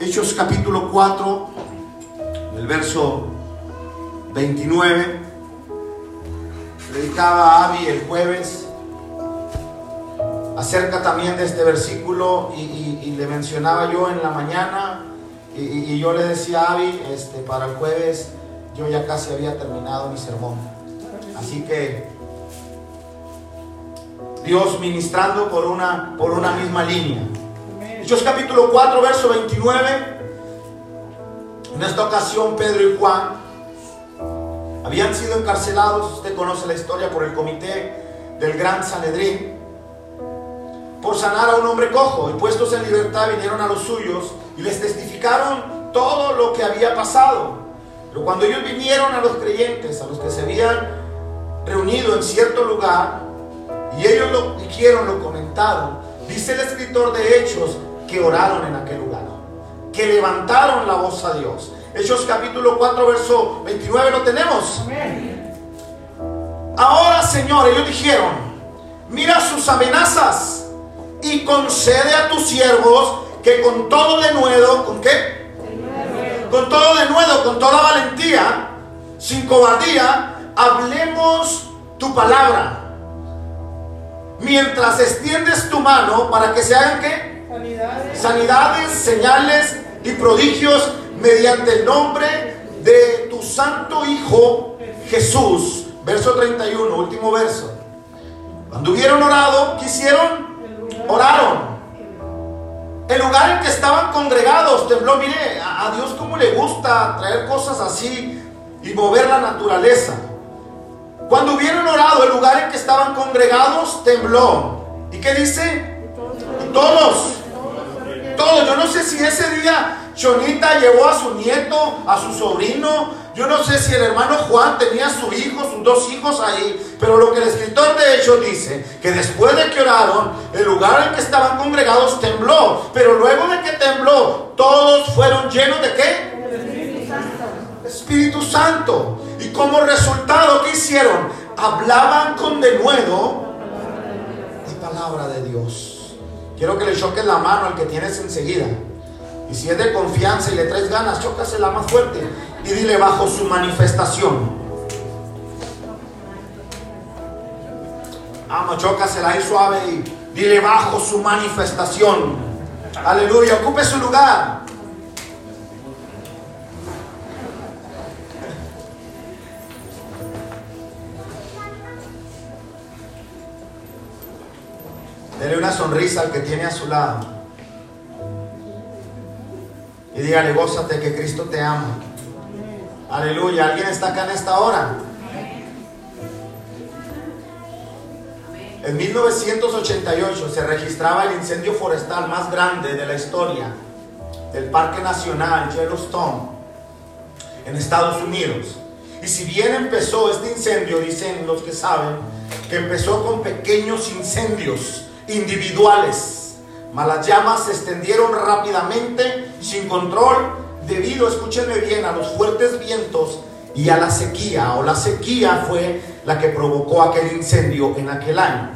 Hechos capítulo 4, el verso 29. Predicaba Avi el jueves acerca también de este versículo y, le mencionaba yo en la mañana y, yo le decía a Avi, este, para el jueves yo ya casi había terminado mi sermón. Así que Dios ministrando por una, por una misma línea. Hechos capítulo 4, verso 29. En esta ocasión Pedro y Juan habían sido encarcelados, usted conoce la historia, por el comité del Gran Sanedrín, por sanar a un hombre cojo. Y puestos en libertad vinieron a los suyos y les testificaron todo lo que había pasado. Pero cuando ellos vinieron a los creyentes, a los que se habían reunido en cierto lugar, y ellos lo dijeron, lo comentaron, dice el escritor de Hechos que oraron en aquel lugar, que levantaron la voz a Dios. Hechos capítulo 4, verso 29 lo tenemos. Ahora, Señor, ellos dijeron, mira sus amenazas y concede a tus siervos que con todo denuedo, ¿con qué? Con todo denuedo, con toda valentía, sin cobardía, hablemos tu palabra. Mientras extiendes tu mano para que se hagan qué? Sanidades, Sanidades señales y prodigios mediante el nombre de tu santo Hijo Jesús. Verso 31, último verso. Cuando hubieron orado, ¿qué hicieron? Oraron. El lugar en que estaban congregados tembló. Mire, a Dios como le gusta traer cosas así y mover la naturaleza. Cuando hubieron orado, el lugar en que estaban congregados tembló. ¿Y qué dice? Todos. Todos. Yo no sé si ese día Chonita llevó a su nieto, a su sobrino. Yo no sé si el hermano Juan tenía su hijo, sus dos hijos ahí. Pero lo que el escritor de Hechos dice, que después de que oraron, el lugar en que estaban congregados tembló. Pero luego de que tembló, todos fueron llenos de qué? Espíritu Santo. Espíritu Santo. Y como resultado, ¿qué hicieron? Hablaban con denuedo la palabra de Dios. Quiero que le choques la mano al que tienes enseguida. Y si es de confianza y le traes ganas, chócasela más fuerte y dile bajo su manifestación. Vamos, chócasela ahí suave y dile bajo su manifestación. Aleluya, ocupe su lugar. Dele una sonrisa al que tiene a su lado. Y dígale, gózate que Cristo te ama. Aleluya. ¿Alguien está acá en esta hora? En 1988 se registraba el incendio forestal más grande de la historia del Parque Nacional Yellowstone en Estados Unidos. Y si bien empezó este incendio, dicen los que saben, que empezó con pequeños incendios individuales mas las llamas se extendieron rápidamente, sin control, debido, escúchenme bien, a los fuertes vientos y a la sequía, o la sequía fue la que provocó aquel incendio en aquel año.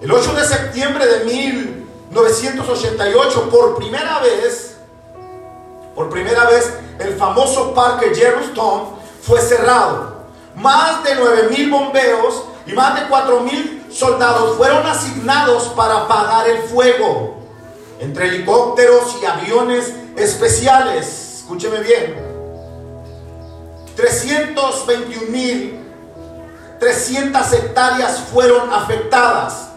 El 8 de septiembre de 1988, por primera vez, por primera vez, el famoso parque Yellowstone fue cerrado. Más de 9 mil bombeos y más de 4 mil soldados fueron asignados para apagar el fuego entre helicópteros y aviones especiales. Escúcheme bien. 321 mil 300 hectáreas fueron afectadas.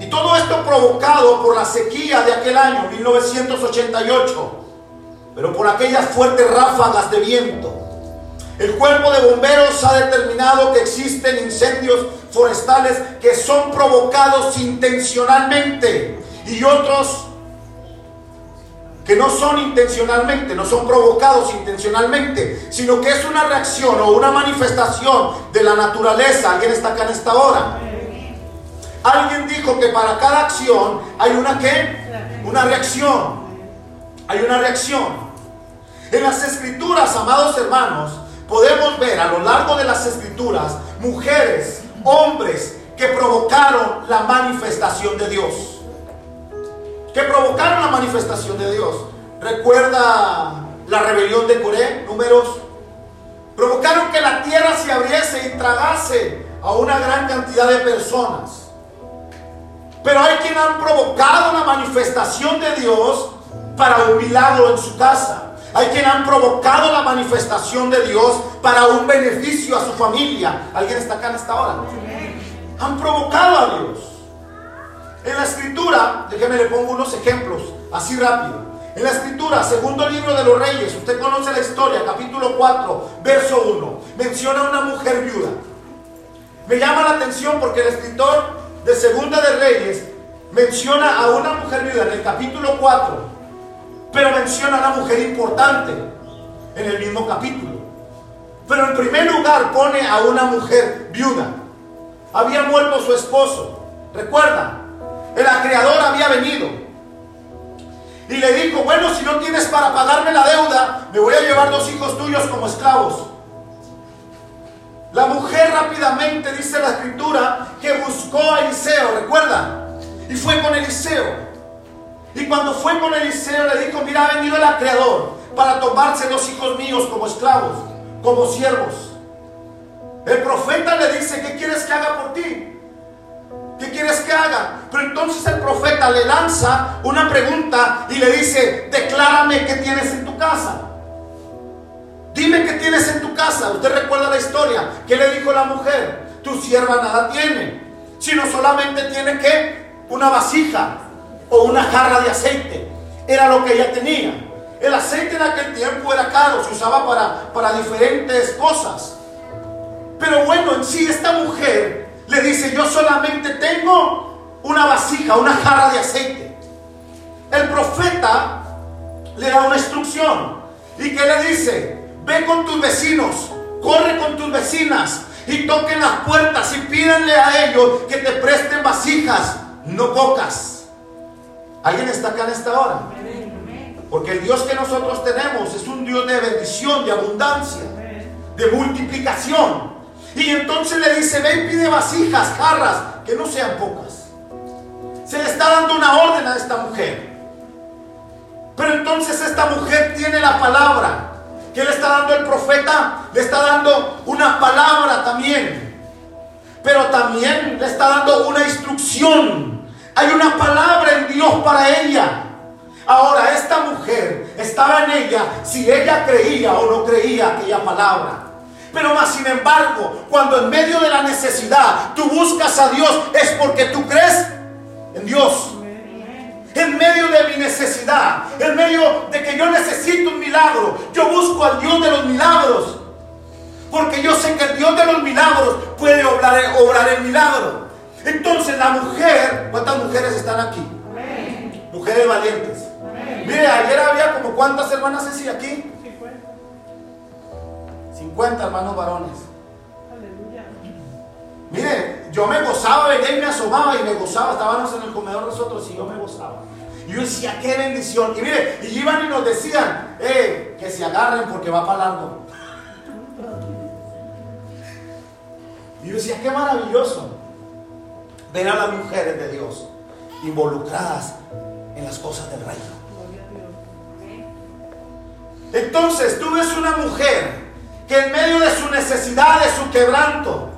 Y todo esto provocado por la sequía de aquel año, 1988, pero por aquellas fuertes ráfagas de viento. El cuerpo de bomberos ha determinado que existen incendios forestales que son provocados intencionalmente y otros que no son intencionalmente, no son provocados intencionalmente, sino que es una reacción o una manifestación de la naturaleza. ¿Alguien está acá en esta hora? Alguien dijo que para cada acción hay una qué? Una reacción. Hay una reacción. En las escrituras, amados hermanos, podemos ver a lo largo de las escrituras mujeres, hombres que provocaron la manifestación de Dios. Que provocaron la manifestación de Dios. recuerda la rebelión de Coré, números. Provocaron que la tierra se abriese y tragase a una gran cantidad de personas. Pero hay quien han provocado la manifestación de Dios para un milagro en su casa. Hay quien han provocado la manifestación de Dios para un beneficio a su familia. ¿Alguien está acá en esta hora? Han provocado a Dios. En la escritura, déjeme le pongo unos ejemplos, así rápido. En la escritura, segundo libro de los reyes, usted conoce la historia, capítulo 4, verso 1, menciona a una mujer viuda. Me llama la atención porque el escritor de segunda de reyes menciona a una mujer viuda en el capítulo 4 pero menciona a una mujer importante en el mismo capítulo. Pero en primer lugar pone a una mujer viuda. Había muerto su esposo. Recuerda, el acreedor había venido. Y le dijo, bueno, si no tienes para pagarme la deuda, me voy a llevar dos hijos tuyos como esclavos. La mujer rápidamente, dice la escritura, que buscó a Eliseo, recuerda, y fue con Eliseo. Y cuando fue con Eliseo le dijo, mira, ha venido el acreedor para tomarse los hijos míos como esclavos, como siervos. El profeta le dice, ¿qué quieres que haga por ti? ¿Qué quieres que haga? Pero entonces el profeta le lanza una pregunta y le dice, declárame qué tienes en tu casa. Dime qué tienes en tu casa. Usted recuerda la historia. ¿Qué le dijo la mujer? Tu sierva nada tiene, sino solamente tiene que una vasija o una jarra de aceite. Era lo que ella tenía. El aceite en aquel tiempo era caro, se usaba para, para diferentes cosas. Pero bueno, en sí esta mujer le dice, yo solamente tengo una vasija, una jarra de aceite. El profeta le da una instrucción. ¿Y que le dice? Ve con tus vecinos, corre con tus vecinas y toquen las puertas y pídanle a ellos que te presten vasijas, no pocas ¿Alguien está acá en esta hora? Porque el Dios que nosotros tenemos es un Dios de bendición, de abundancia, de multiplicación. Y entonces le dice, ven, pide vasijas, jarras, que no sean pocas. Se le está dando una orden a esta mujer. Pero entonces esta mujer tiene la palabra. que le está dando el profeta? Le está dando una palabra también. Pero también le está dando una instrucción hay una palabra en Dios para ella. Ahora, esta mujer estaba en ella si ella creía o no creía aquella palabra. Pero más sin embargo, cuando en medio de la necesidad tú buscas a Dios, es porque tú crees en Dios. En medio de mi necesidad, en medio de que yo necesito un milagro, yo busco al Dios de los milagros. Porque yo sé que el Dios de los milagros puede obrar, el milagro. Entonces la mujer, ¿cuántas mujeres están aquí? Mujeres valientes. Mire, ayer había como cuántas hermanas así aquí? 50 hermanos varones. Mire, yo me gozaba, venía y me asomaba y me gozaba. Estábamos en el comedor nosotros y yo me gozaba. Y yo decía, qué bendición. Y mire, y iban y nos decían, eh, que se agarren porque va para largo. Y yo decía, qué maravilloso ver a las mujeres de Dios involucradas en las cosas del reino. Entonces tú ves una mujer que en medio de su necesidad, de su quebranto,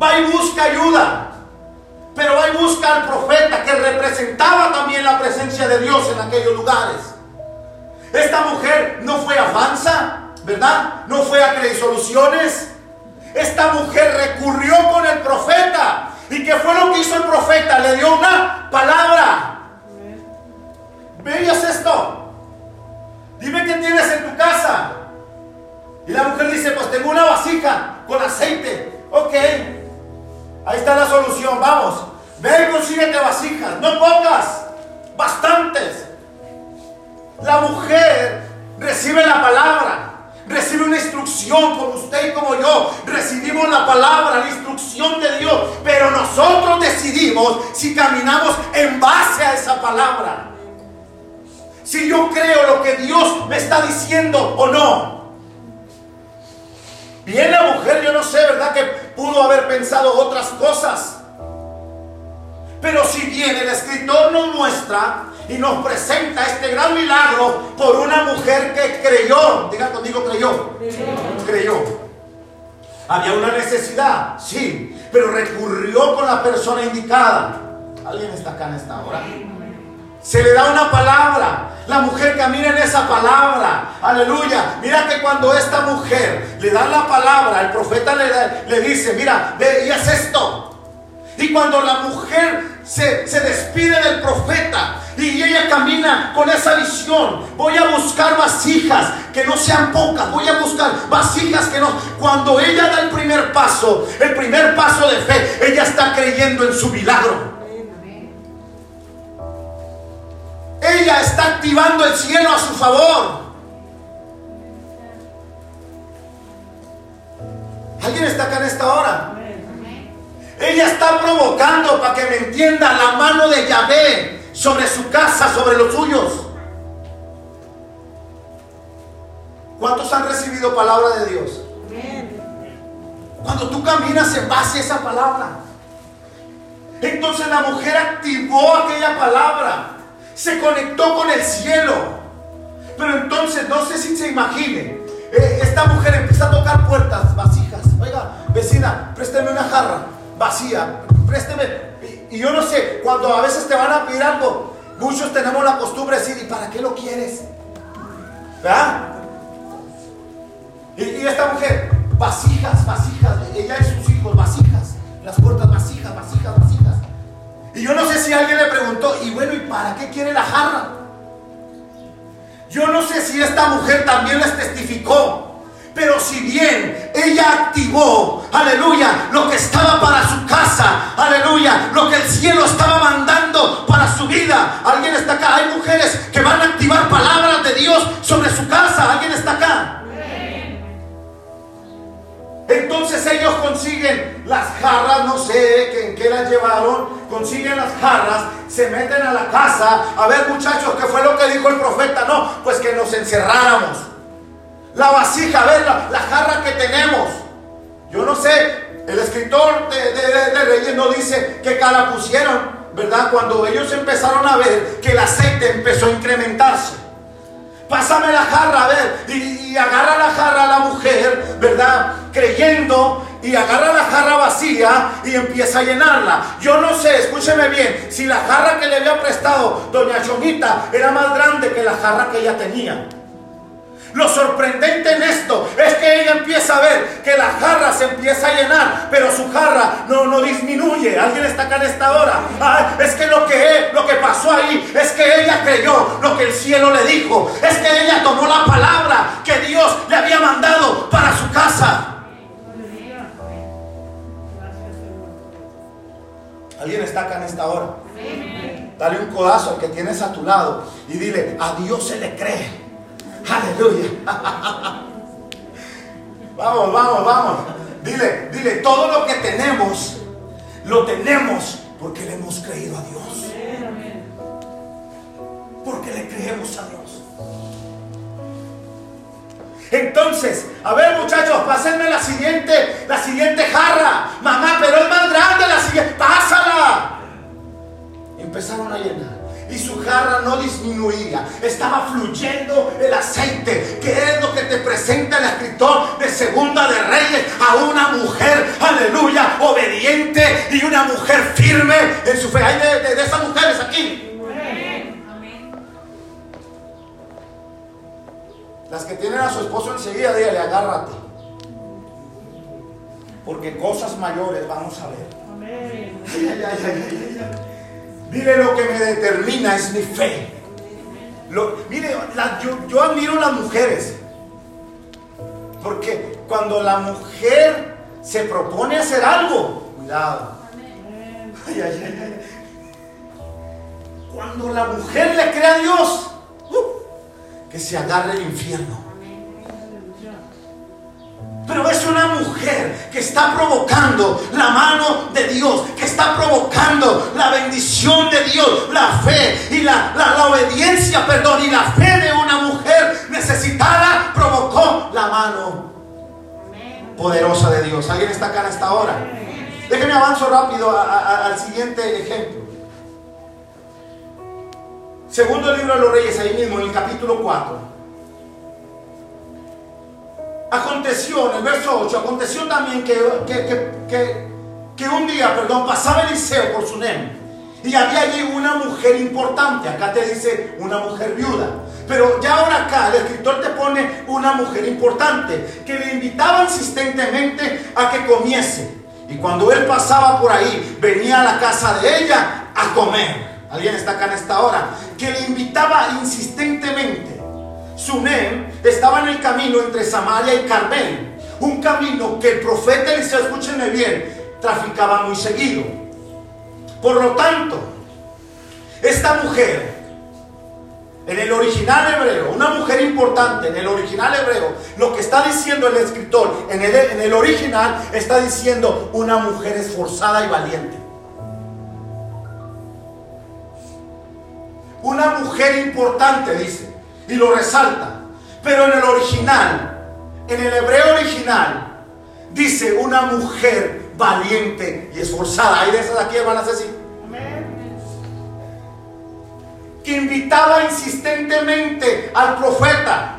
va y busca ayuda, pero va y busca al profeta que representaba también la presencia de Dios en aquellos lugares. Esta mujer no fue avanza, ¿verdad? No fue a creer soluciones. Esta mujer recurrió con el profeta ¿Y qué fue lo que hizo el profeta? Le dio una palabra. ¿Veías esto? Dime qué tienes en tu casa. Y la mujer dice, pues tengo una vasija con aceite. Ok, ahí está la solución, vamos. Ve y consíguete vasijas, no pocas, bastantes. La mujer recibe la palabra recibe una instrucción como usted y como yo. Recibimos la palabra, la instrucción de Dios, pero nosotros decidimos si caminamos en base a esa palabra. Si yo creo lo que Dios me está diciendo o no. Bien la mujer, yo no sé, ¿verdad? Que pudo haber pensado otras cosas. Pero si bien el escritor nos muestra y nos presenta este gran milagro por una mujer que creyó, diga conmigo creyó, creyó. Había una necesidad, sí, pero recurrió con la persona indicada. ¿Alguien está acá en esta hora? Se le da una palabra. La mujer camina en esa palabra. Aleluya. Mira que cuando esta mujer le da la palabra, el profeta le, le dice, mira, ve y haz esto. Y cuando la mujer se, despide del profeta, y ella camina con esa visión. Voy a buscar vasijas que no sean pocas. Voy a buscar vasijas que no. Cuando ella da el primer paso, el primer paso de fe, ella está creyendo en su milagro. Ella está activando el cielo a su favor. ¿Alguien está acá en esta hora? Ella está provocando, para que me entienda, la mano de Yahvé sobre su casa, sobre los suyos. ¿Cuántos han recibido palabra de Dios? Cuando tú caminas en base a esa palabra. Entonces la mujer activó aquella palabra se conectó con el cielo. Pero entonces, no sé si se imagine, eh, esta mujer empieza a tocar puertas, vasijas. Oiga, vecina, présteme una jarra vacía, présteme. Y, yo no sé, cuando a veces te van a pedir algo, muchos tenemos la costumbre de decir, ¿y para qué lo quieres? ¿Verdad? Y, y esta mujer, vasijas, vasijas, ella y sus hijos, vasijas, las puertas vasijas, vasijas, vasijas. Y yo no sé si alguien le preguntó, y bueno, ¿y para qué quiere la jarra? Yo no sé si esta mujer también les testificó. Pero si bien ella activó, aleluya, lo que estaba para su casa, aleluya, lo que el cielo estaba mandando para su vida. Alguien está acá. Hay mujeres que van a activar palabras de Dios sobre su casa. Alguien está acá. Entonces ellos consiguen las jarras, no sé en qué las llevaron, consiguen las jarras, se meten a la casa. A ver muchachos, ¿qué fue lo que dijo el profeta? No, pues que nos encerráramos. La vasija, a ver, la, jarra que tenemos. Yo no sé, el escritor de, Reyes no dice qué cara pusieron, ¿verdad? Cuando ellos empezaron a ver que el aceite empezó a incrementarse. Pásame la jarra, a ver. Y, agarra la jarra a la mujer, ¿verdad? Creyendo y agarra la jarra vacía y empieza a llenarla. Yo no sé, escúcheme bien, si la jarra que le había prestado doña Chomita era más grande que la jarra que ella tenía. Lo sorprendente en esto es que ella empieza a ver que la jarra se empieza a llenar, pero su jarra no, no disminuye. Alguien está acá en esta hora. es que lo que lo que pasó ahí es que ella creyó lo que el cielo le dijo. Es que ella tomó la palabra que Dios le había mandado para su casa. Alguien está acá en esta hora. Dale un codazo al que tienes a tu lado y dile, a Dios se le cree. Aleluya. Vamos, vamos, vamos. Dile, dile, todo lo que tenemos, lo tenemos porque le hemos creído a Dios. Porque le creemos a Dios. Entonces, a ver muchachos, pásenme la siguiente, la siguiente jarra. Mamá, pero es más grande la siguiente. Pásala. empezaron a llenar y su jarra no disminuía. Estaba fluyendo el aceite, que es lo que te presenta el escritor de Segunda de Reyes a una mujer, aleluya, obediente y una mujer firme en su fe. Hay de, esas mujeres aquí. Las que tienen a su esposo enseguida, dígale, agárrate. Porque cosas mayores vamos a ver. Amén. Mire, lo que me determina es mi fe. mire, yo, admiro a las mujeres. Porque cuando la mujer se propone hacer algo, cuidado. Cuando la mujer le cree a Dios, uh, que se agarre el infierno. Pero es una mujer que está provocando la mano de Dios, que está provocando la bendición de Dios, la fe y la, obediencia, perdón, y la fe de una mujer necesitada provocó la mano poderosa de Dios. ¿Alguien está acá en esta hora? Déjenme avanzo rápido al siguiente ejemplo. Segundo libro de los Reyes, ahí mismo, en el capítulo 4. Aconteció, en el verso 8, aconteció también que, que, un día, perdón, pasaba Eliseo por Sunem y había allí una mujer importante. Acá te dice una mujer viuda. Pero ya ahora acá el escritor te pone una mujer importante que le invitaba insistentemente a que comiese. Y cuando él pasaba por ahí, venía a la casa de ella a comer. Alguien está acá en esta hora. Que le invitaba insistentemente. Sunem estaba en el camino entre Samaria y Carmel. Un camino que el profeta Eliseo, escúchenme bien, traficaba muy seguido. Por lo tanto, esta mujer en el original hebreo, una mujer importante en el original hebreo, lo que está diciendo el escritor en el, en el original está diciendo una mujer esforzada y valiente. Una mujer importante, dice, y lo resalta. Pero en el original, en el hebreo original, dice una mujer valiente y esforzada. Hay de esas aquí, hermanas, así que invitaba insistentemente al profeta.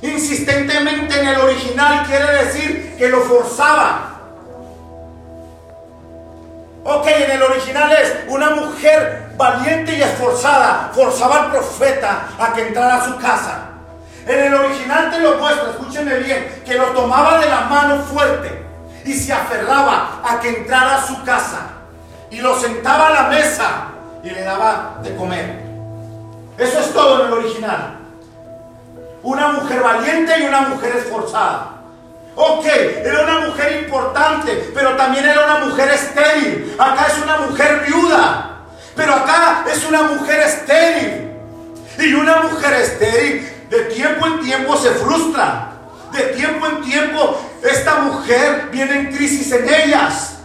Insistentemente en el original quiere decir que lo forzaba. Ok, en el original es una mujer valiente y esforzada, forzaba al profeta a que entrara a su casa. En el original te lo muestro, escúchenme bien, que lo tomaba de la mano fuerte y se aferraba a que entrara a su casa y lo sentaba a la mesa y le daba de comer. Eso es todo en el original. Una mujer valiente y una mujer esforzada. Ok, era una mujer importante, pero también era una mujer estéril. Acá es una mujer viuda, es una mujer estéril. Y una mujer estéril de tiempo en tiempo se frustra. De tiempo en tiempo esta mujer viene en crisis en ellas.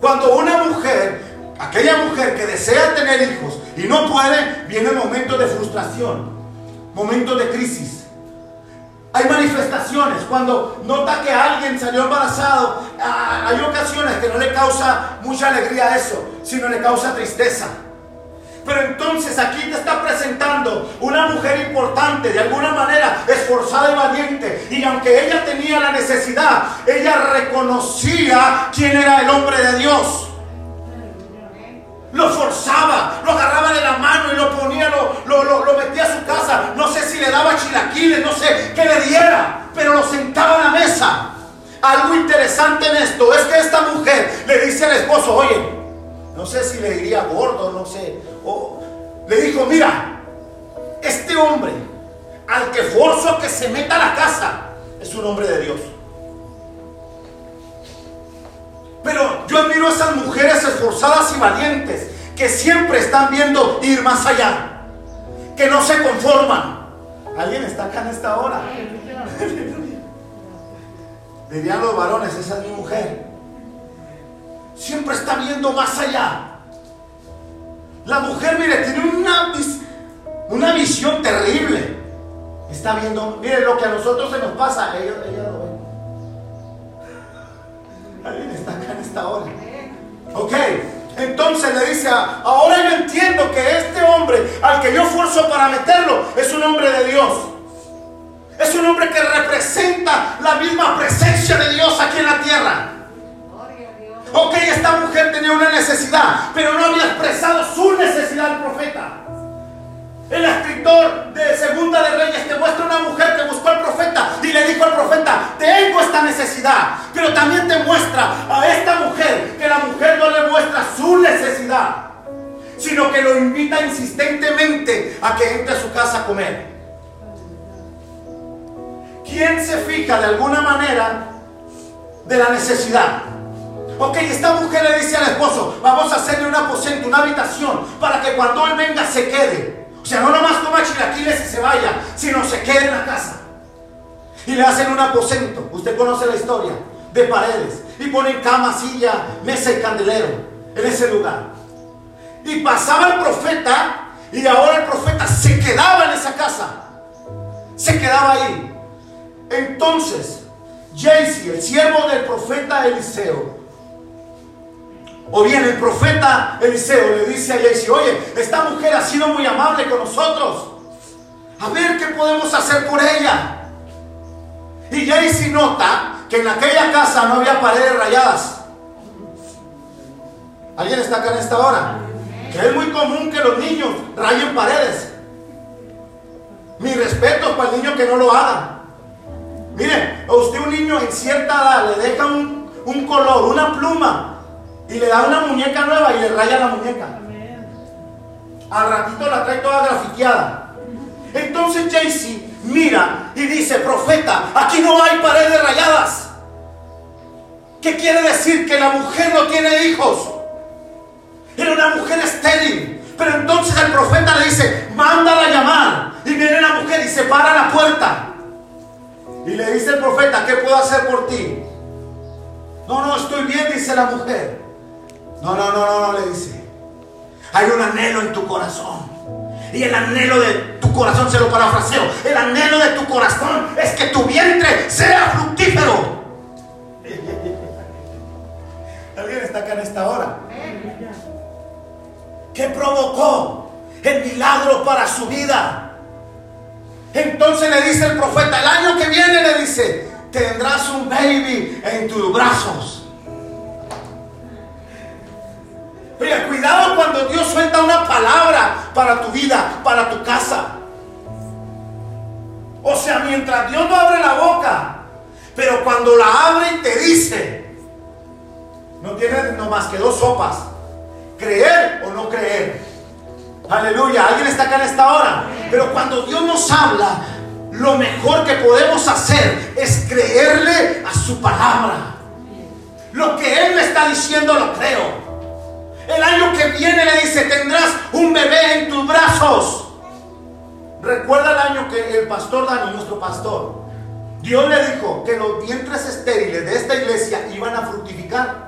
Cuando una mujer aquella mujer que desea tener hijos y no puede, viene momentos de frustración, momentos de crisis. Hay manifestaciones cuando nota que alguien salió embarazado. Ah, hay ocasiones que no le causa mucha alegría eso, sino le causa tristeza. Pero entonces aquí te está presentando una mujer importante, de alguna manera esforzada y valiente. Y aunque ella tenía la necesidad, ella reconocía quién era el hombre de Dios lo forzaba, lo agarraba de la mano y lo ponía, lo, lo, metía a su casa. No sé si le daba chilaquiles, no sé qué le diera, pero lo sentaba en la mesa. Algo interesante en esto es que esta mujer le dice al esposo, oye, no sé si le diría gordo, no sé, le dijo, mira, este hombre al que forzo que se meta a la casa es un hombre de Dios. Pero yo admiro a esas mujeres esforzadas y valientes que siempre están viendo ir más allá, que no se conforman. ¿Alguien está acá en esta hora? Dirían los varones, esa es mi mujer. Siempre está viendo más allá. La mujer, mire, tiene una, visión terrible. Está viendo, mire lo que a nosotros se nos pasa, ella, ella lo ve. Alguien está acá en esta hora. Ok, entonces le dice, ahora yo entiendo que este hombre al que yo forzo para meterlo es un hombre de Dios. Es un hombre que representa la misma presencia de Dios aquí en la tierra. Ok, esta mujer tenía una necesidad, pero no había expresado su necesidad al profeta. El escritor de Segunda de Reyes te muestra una mujer que buscó al profeta y le dijo al profeta, tengo esta necesidad. Pero también te muestra a esta mujer que la mujer no le muestra su necesidad, sino que lo invita insistentemente a que entre a su casa a comer. ¿Quién se fija de alguna manera de la necesidad? Ok, esta mujer le dice al esposo, vamos a hacerle un aposento, una habitación, para que cuando él venga se quede. O sea, no nomás toma chilaquiles y se vaya, sino se quede en la casa. Y le hacen un aposento, usted conoce la historia, de paredes. Y ponen cama, silla, mesa y candelero en ese lugar. Y pasaba el profeta y ahora el profeta se quedaba en esa casa. Se quedaba ahí. Entonces, Jaycee, el siervo del profeta Eliseo, O bien el profeta Eliseo le dice a Jaycee, oye, esta mujer ha sido muy amable con nosotros. A ver qué podemos hacer por ella. Y Jaycee nota que en aquella casa no había paredes rayadas. ¿Alguien está acá en esta hora? Que es muy común que los niños rayen paredes. Mi respeto para el niño que no lo haga. Mire, a usted un niño en cierta edad le deja un color, una pluma, y le da una muñeca nueva y le raya la muñeca. Al ratito la trae toda grafiteada. Entonces Jaycee mira y dice, profeta, aquí no hay paredes rayadas. ¿Qué quiere decir? Que la mujer no tiene hijos. Era una mujer estéril. Pero entonces el profeta le dice, mándala a llamar. Y viene la mujer y se para la puerta. Y le dice el profeta, ¿qué puedo hacer por ti? No, no, estoy bien, dice la mujer. No, no, no, no, no, le dice. Hay un anhelo en tu corazón. Y el anhelo de tu corazón, se lo parafraseo, el anhelo de tu corazón es que tu vientre sea fructífero. ¿Alguien está acá en esta hora? ¿Qué provocó el milagro para su vida? Entonces le dice el profeta, el año que viene le dice, tendrás un baby en tus brazos. Oye, cuidado cuando Dios suelta una palabra para tu vida, para tu casa. O sea, mientras Dios no abre la boca, pero cuando la abre y te dice, no tienes no más que dos sopas, creer o no creer. Aleluya, alguien está acá en esta hora. Pero cuando Dios nos habla, lo mejor que podemos hacer es creerle a su palabra. Lo que Él me está diciendo lo creo. El año que viene le dice, tendrás un bebé en tus brazos. Recuerda el año que el pastor Dani, nuestro pastor, Dios le dijo que los vientres estériles de esta iglesia iban a fructificar.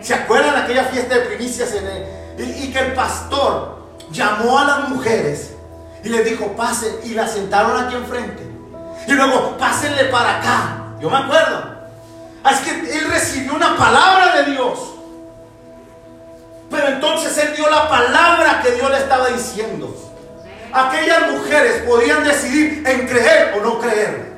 ¿Se acuerdan aquella fiesta de primicias y, que el pastor llamó a las mujeres y les dijo, pasen, y la sentaron aquí enfrente. Y luego, pásenle para acá. Yo me acuerdo. Es que él recibió una palabra de Dios. Pero entonces él dio la palabra que Dios le estaba diciendo. Aquellas mujeres podían decidir en creer o no creer.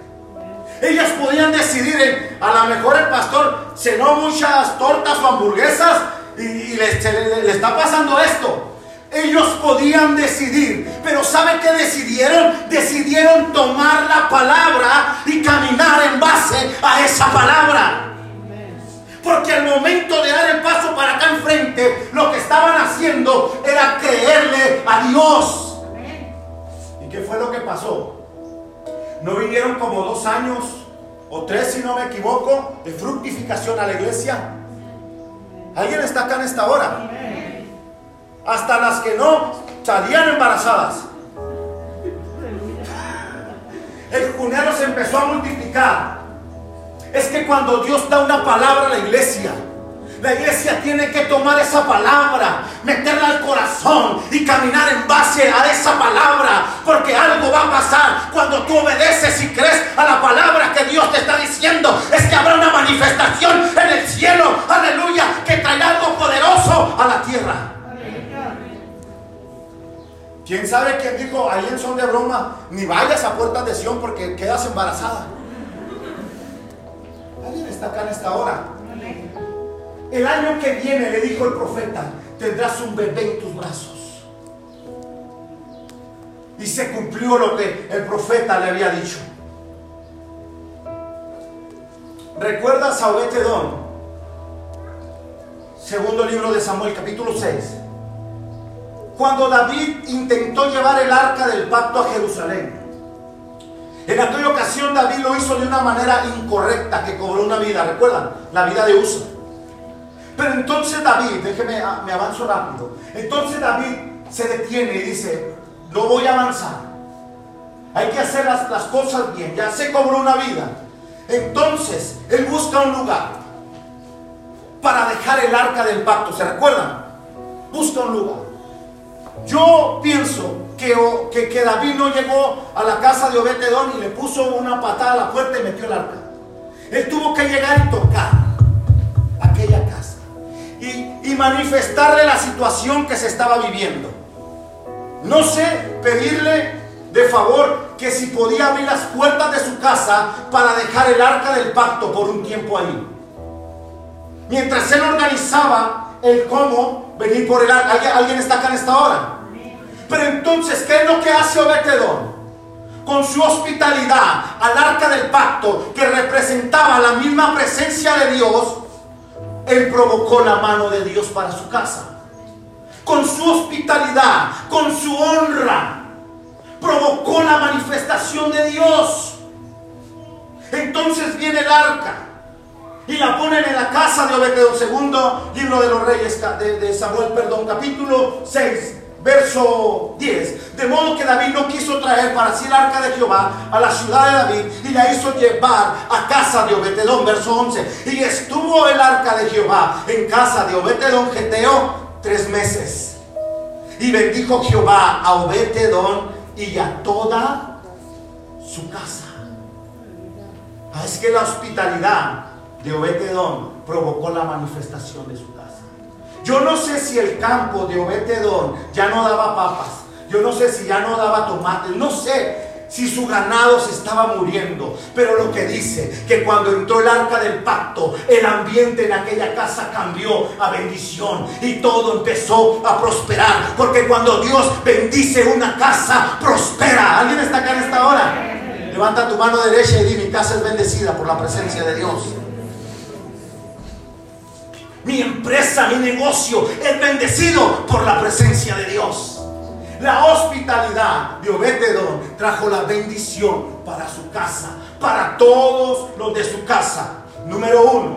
Ellas podían decidir en, a lo mejor el pastor cenó muchas tortas o hamburguesas y, le, está pasando esto. Ellos podían decidir, pero ¿sabe qué decidieron? Decidieron tomar la palabra y caminar en base a esa palabra. Porque al momento de dar el paso para acá enfrente, lo que estaban haciendo era creerle a Dios. ¿Y qué fue lo que pasó? ¿No vinieron como dos años o tres, si no me equivoco, de fructificación a la iglesia? ¿Alguien está acá en esta hora? Hasta las que no salían embarazadas. El junero se empezó a multiplicar es que cuando Dios da una palabra a la iglesia, la iglesia tiene que tomar esa palabra, meterla al corazón y caminar en base a esa palabra, porque algo va a pasar cuando tú obedeces y crees a la palabra que Dios te está diciendo. Es que habrá una manifestación en el cielo, aleluya, que traerá algo poderoso a la tierra. ¿Quién sabe quién dijo ahí en son de broma? Ni vayas a puertas de Sion porque quedas embarazada está acá en esta hora. El año que viene, le dijo el profeta, tendrás un bebé en tus brazos. Y se cumplió lo que el profeta le había dicho. ¿Recuerdas a Obetedón? Segundo libro de Samuel, capítulo 6. Cuando David intentó llevar el arca del pacto a Jerusalén. En aquella ocasión David lo hizo de una manera incorrecta que cobró una vida, ¿recuerdan? La vida de Usa. Pero entonces David, déjeme, ah, me avanzo rápido. Entonces David se detiene y dice, no voy a avanzar. Hay que hacer las, las cosas bien. Ya se cobró una vida. Entonces, él busca un lugar para dejar el arca del pacto. ¿Se recuerdan? Busca un lugar. Yo pienso que, que, David no llegó a la casa de Obededón y le puso una patada a la puerta y metió el arca. Él tuvo que llegar y tocar aquella casa. Y, manifestarle la situación que se estaba viviendo. No sé pedirle de favor que si podía abrir las puertas de su casa para dejar el arca del pacto por un tiempo ahí. Mientras él organizaba el cómo venir por el arca. ¿Alguien, está acá en esta hora? Pero entonces, ¿qué es lo que hace Obetedón? Con su hospitalidad al arca del pacto que representaba la misma presencia de Dios, él provocó la mano de Dios para su casa. Con su hospitalidad, con su honra, provocó la manifestación de Dios. Entonces viene el arca y la ponen en la casa de Obededón. Segundo libro de los reyes de, Samuel, perdón, capítulo 6, verso 10. De modo que David no quiso traer para sí el arca de Jehová a la ciudad de David y la hizo llevar a casa de Obededón, verso 11. Y estuvo el arca de Jehová en casa de Obededón, Geteo, tres meses. Y bendijo Jehová a Obededón y a toda su casa. Ah, es que la hospitalidad de Obetedón provocó la manifestación de su. Yo no sé si el campo de Obetedón ya no daba papas. Yo no sé si ya no daba tomates. No sé si su ganado se estaba muriendo. Pero lo que dice, que cuando entró el arca del pacto, el ambiente en aquella casa cambió a bendición y todo empezó a prosperar. Porque cuando Dios bendice una casa, prospera. ¿Alguien está acá en esta hora? Levanta tu mano derecha y di, mi casa es bendecida por la presencia de Dios. Mi empresa, mi negocio es bendecido por la presencia de Dios. La hospitalidad de Obededón trajo la bendición para su casa, para todos los de su casa. Número uno,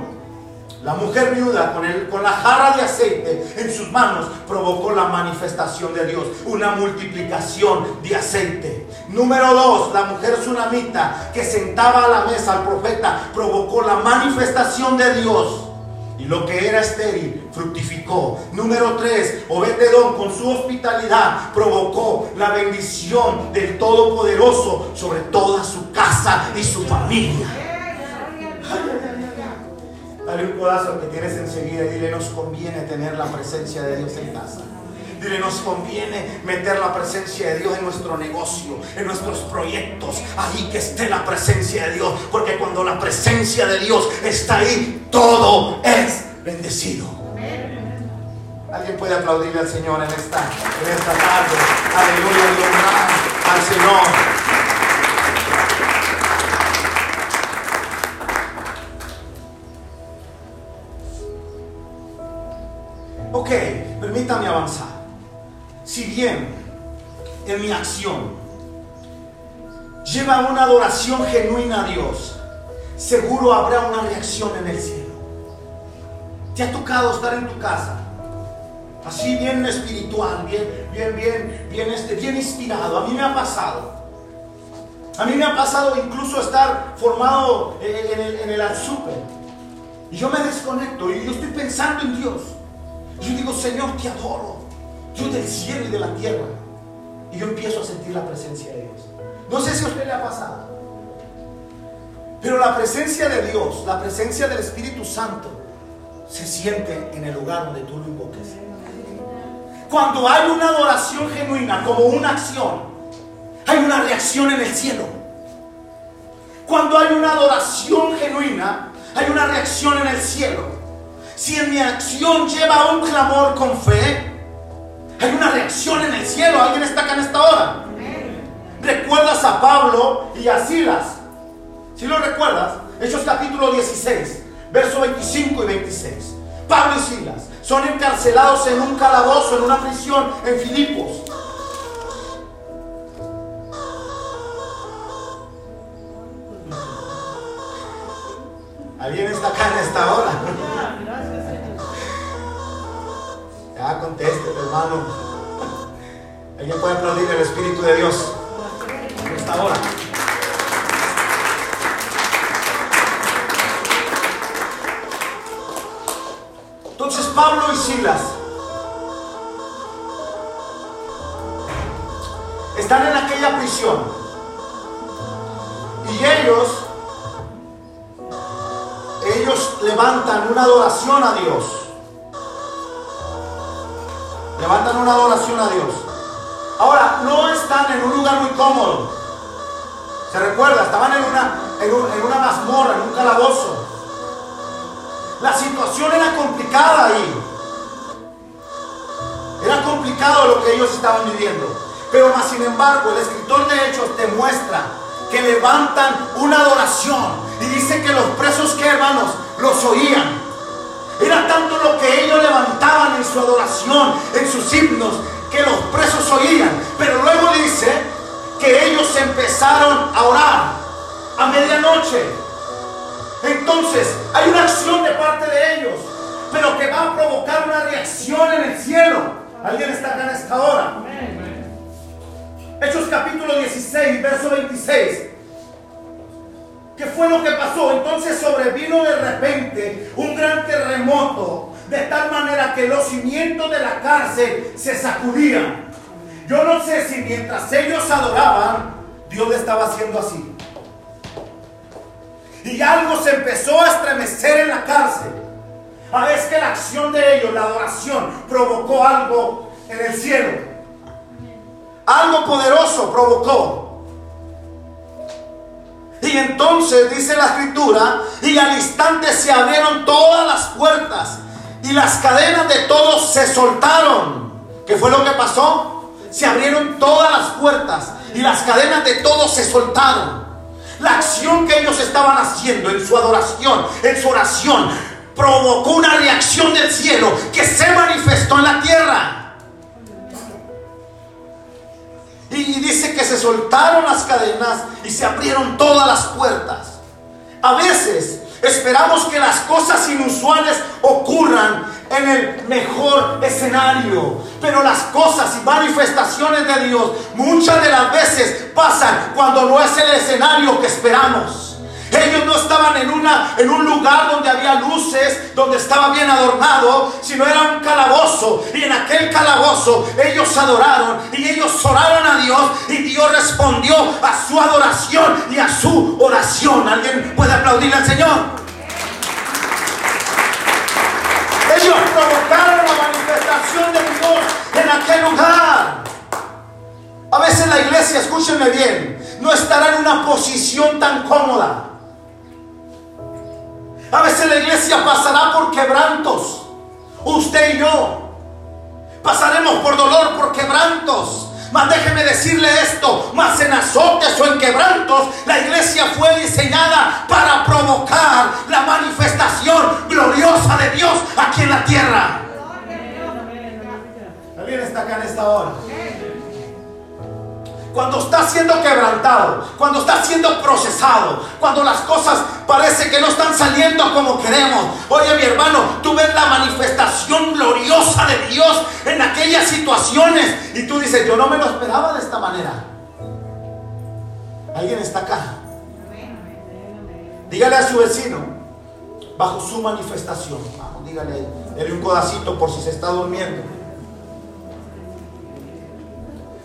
la mujer viuda con, el, con la jarra de aceite en sus manos provocó la manifestación de Dios, una multiplicación de aceite. Número dos, la mujer tsunamita que sentaba a la mesa al profeta provocó la manifestación de Dios y lo que era estéril fructificó. Número 3, Obededón con su hospitalidad provocó la bendición del Todopoderoso sobre toda su casa y su familia. Dale un codazo que tienes enseguida y dile, nos conviene tener la presencia de Dios en casa. Dile, nos conviene meter la presencia de Dios en nuestro negocio, en nuestros proyectos, ahí que esté la presencia de Dios. Porque cuando la presencia de Dios está ahí, todo es bendecido. Alguien puede aplaudirle al Señor en esta, en esta tarde. Aleluya, y al Señor. Ok, permítame avanzar si bien en mi acción lleva una adoración genuina a Dios, seguro habrá una reacción en el cielo. ¿Te ha tocado estar en tu casa? Así bien espiritual, bien, bien, bien, bien, este, bien inspirado. A mí me ha pasado. A mí me ha pasado incluso estar formado en, el, en Y yo me desconecto y yo estoy pensando en Dios. Yo digo, Señor, te adoro del cielo y de la tierra. Y yo empiezo a sentir la presencia de Dios. No sé si a usted le ha pasado. Pero la presencia de Dios, la presencia del Espíritu Santo, se siente en el lugar donde tú lo invoques. Cuando hay una adoración genuina, como una acción, hay una reacción en el cielo. Cuando hay una adoración genuina, hay una reacción en el cielo. Si en mi acción lleva un clamor con fe, una reacción en el cielo. ¿Alguien está acá en esta hora? ¿Recuerdas a Pablo y a Silas? Si lo recuerdas, Hechos capítulo 16, versos 25 y 26. Pablo y Silas son encarcelados en un calabozo, en una prisión en Filipos. ¿Alguien está acá en esta hora? Ya conteste, hermano. ¿Alguien puede aplaudir el Espíritu de Dios en esta hora? Entonces Pablo y Silas están en aquella prisión y ellos ellos levantan una adoración a Dios Levantan una adoración a Dios. Ahora, no están en un lugar muy cómodo. Se recuerda, estaban en una, en, una mazmorra, en un calabozo. La situación era complicada ahí. Era complicado lo que ellos estaban viviendo. Pero más sin embargo, el escritor de Hechos demuestra que levantan una adoración. Y dice que los presos que hermanos los oían. Era tanto lo que ellos levantaban en su adoración, en sus himnos, que los presos oían. Pero luego dice que ellos empezaron a orar a medianoche. Entonces hay una acción de parte de ellos, pero que va a provocar una reacción en el cielo. ¿Alguien está acá en esta hora? Hechos capítulo 16, verso 26. ¿Qué fue lo que pasó? Entonces sobrevino de repente un gran terremoto, de tal manera que los cimientos de la cárcel se sacudían. Yo no sé si mientras ellos adoraban, Dios le estaba haciendo así. Y algo se empezó a estremecer en la cárcel. A veces que la acción de ellos, la adoración, provocó algo en el cielo. Algo poderoso provocó. Y entonces dice la escritura, y al instante se abrieron todas las puertas y las cadenas de todos se soltaron. ¿Qué fue lo que pasó? Se abrieron todas las puertas y las cadenas de todos se soltaron. La acción que ellos estaban haciendo en su adoración, en su oración, provocó una reacción del cielo que se manifestó en la tierra. Y dice que se soltaron las cadenas y se abrieron todas las puertas. A veces esperamos que las cosas inusuales ocurran en el mejor escenario. Pero las cosas y manifestaciones de Dios muchas de las veces pasan cuando no es el escenario que esperamos. Ellos no estaban en, una, en un lugar donde había luces, donde estaba bien adornado, sino era un calabozo. Y en aquel calabozo ellos adoraron y ellos oraron a Dios y Dios respondió a su adoración y a su oración. ¿Alguien puede aplaudirle al Señor? Ellos provocaron la manifestación de Dios en aquel lugar. A veces la iglesia, escúchenme bien, no estará en una posición tan cómoda. A veces la iglesia pasará por quebrantos. Usted y yo. Pasaremos por dolor, por quebrantos. Mas déjeme decirle esto, más en azotes o en quebrantos, la iglesia fue diseñada para provocar la manifestación gloriosa de Dios aquí en la tierra. ¿Alguien está acá en esta hora? Cuando está siendo quebrantado, cuando está siendo procesado, cuando las cosas parece que no están saliendo como queremos. Oye mi hermano, tú ves la manifestación gloriosa de Dios en aquellas situaciones y tú dices, yo no me lo esperaba de esta manera. ¿Alguien está acá? Dígale a su vecino, bajo su manifestación, vamos, dígale, dale un codacito por si se está durmiendo.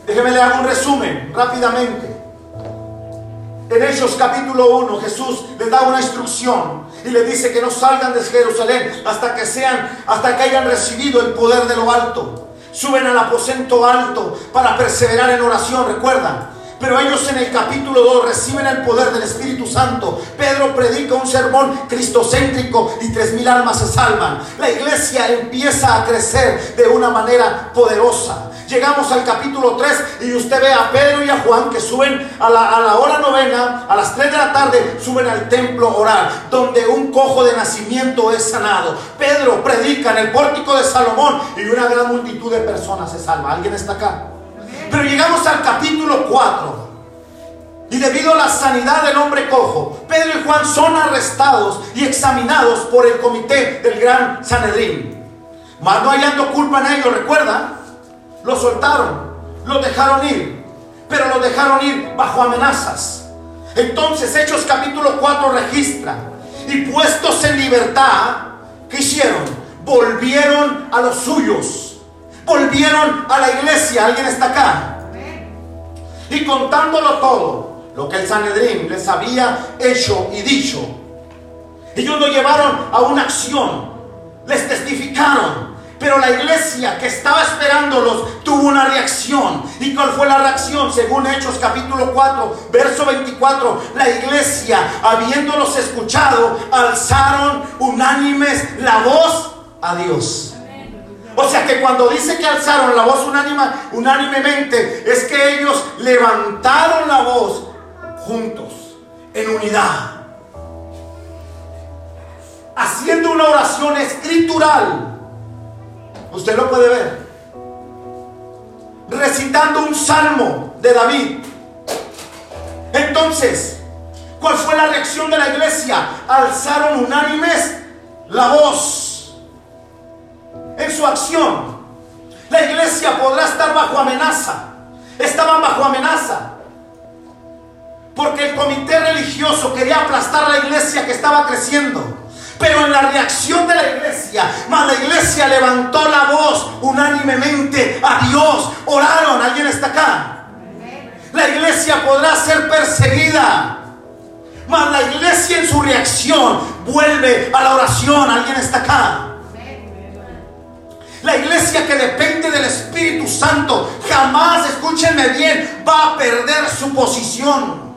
Déjeme leer un resumen rápidamente. En Hechos capítulo 1 Jesús les da una instrucción y les dice que no salgan de Jerusalén hasta que sean, hasta que hayan recibido el poder de lo alto. Suben al aposento alto para perseverar en oración, recuerdan. Pero ellos en el capítulo 2 reciben el poder del Espíritu Santo. Pedro predica un sermón cristocéntrico y tres mil almas se salvan. La iglesia empieza a crecer de una manera poderosa. Llegamos al capítulo 3 y usted ve a Pedro y a Juan que suben a la, hora novena, a las 3 de la tarde, suben al templo a orar, donde un cojo de nacimiento es sanado. Pedro predica en el pórtico de Salomón y una gran multitud de personas se salva. ¿Alguien está acá? Pero llegamos al capítulo 4. Y debido a la sanidad del hombre cojo, Pedro y Juan son arrestados y examinados por el comité del gran Sanedrín. Mas no hallando culpa en ellos, ¿recuerda? Lo soltaron, lo dejaron ir, pero lo dejaron ir bajo amenazas. Entonces Hechos capítulo 4 registra, y puestos en libertad, ¿qué hicieron? Volvieron a los suyos, volvieron a la iglesia, alguien está acá. Y contándolo todo, lo que el Sanedrín les había hecho y dicho, ellos lo llevaron a una acción, les testificaron Pero la iglesia que estaba esperándolos tuvo una reacción. ¿Y cuál fue la reacción? Según Hechos capítulo 4, verso 24, la iglesia, habiéndolos escuchado, alzaron unánimes la voz a Dios. O sea que cuando dice que alzaron la voz unánimemente, es que ellos levantaron la voz juntos, en unidad. Haciendo una oración escritural Usted lo puede ver. Recitando un salmo de David. Entonces, ¿cuál fue la reacción de la iglesia? Alzaron unánimes la voz en su acción. La iglesia podrá estar bajo amenaza. Estaban bajo amenaza. Porque el comité religioso quería aplastar la iglesia que estaba creciendo. Pero en la reacción de la iglesia, más la iglesia levantó la voz unánimemente a Dios. Oraron, ¿alguien está acá? La iglesia podrá ser perseguida. Mas la iglesia en su reacción vuelve a la oración. ¿Alguien está acá? La iglesia que depende del Espíritu Santo jamás, escúchenme bien, va a perder su posición.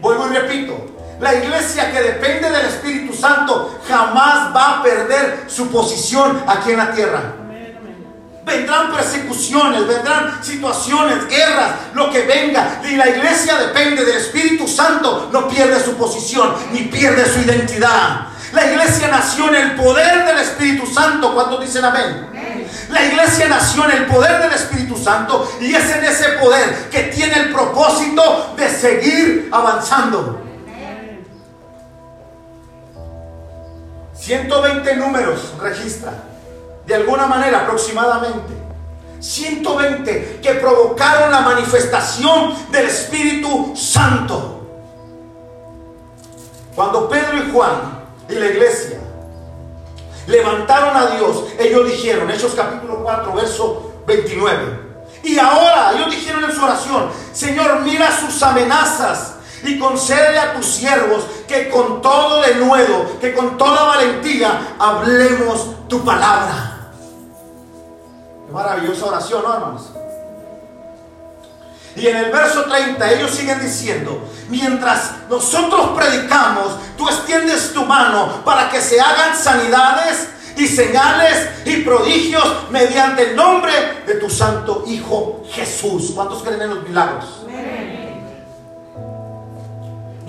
Vuelvo y repito, la iglesia que depende del Espíritu Santo jamás va a perder su posición aquí en la tierra. Vendrán persecuciones, vendrán situaciones, guerras, lo que venga. Y la iglesia depende del Espíritu Santo, no pierde su posición ni pierde su identidad. La iglesia nació en el poder del Espíritu Santo. ¿Cuántos dicen amén? La iglesia nació en el poder del Espíritu Santo y es en ese poder que tiene el propósito de seguir avanzando. 120 números registra, de alguna manera aproximadamente. 120 que provocaron la manifestación del Espíritu Santo. Cuando Pedro y Juan y la iglesia levantaron a Dios, ellos dijeron, Hechos capítulo 4, verso 29. Y ahora ellos dijeron en su oración, Señor, mira sus amenazas y concede a tus siervos que con todo denuedo, que con toda valentía hablemos tu palabra. Qué maravillosa oración, ¿no, hermanos? Y en el verso 30 ellos siguen diciendo, mientras nosotros predicamos, tú extiendes tu mano para que se hagan sanidades y señales y prodigios mediante el nombre de tu santo Hijo Jesús. ¿Cuántos creen en los milagros?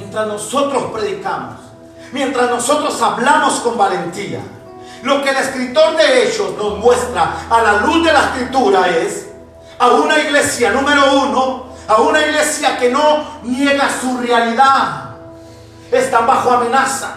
mientras nosotros predicamos, mientras nosotros hablamos con valentía, lo que el escritor de Hechos nos muestra a la luz de la escritura es a una iglesia, número uno, a una iglesia que no niega su realidad, están bajo amenaza.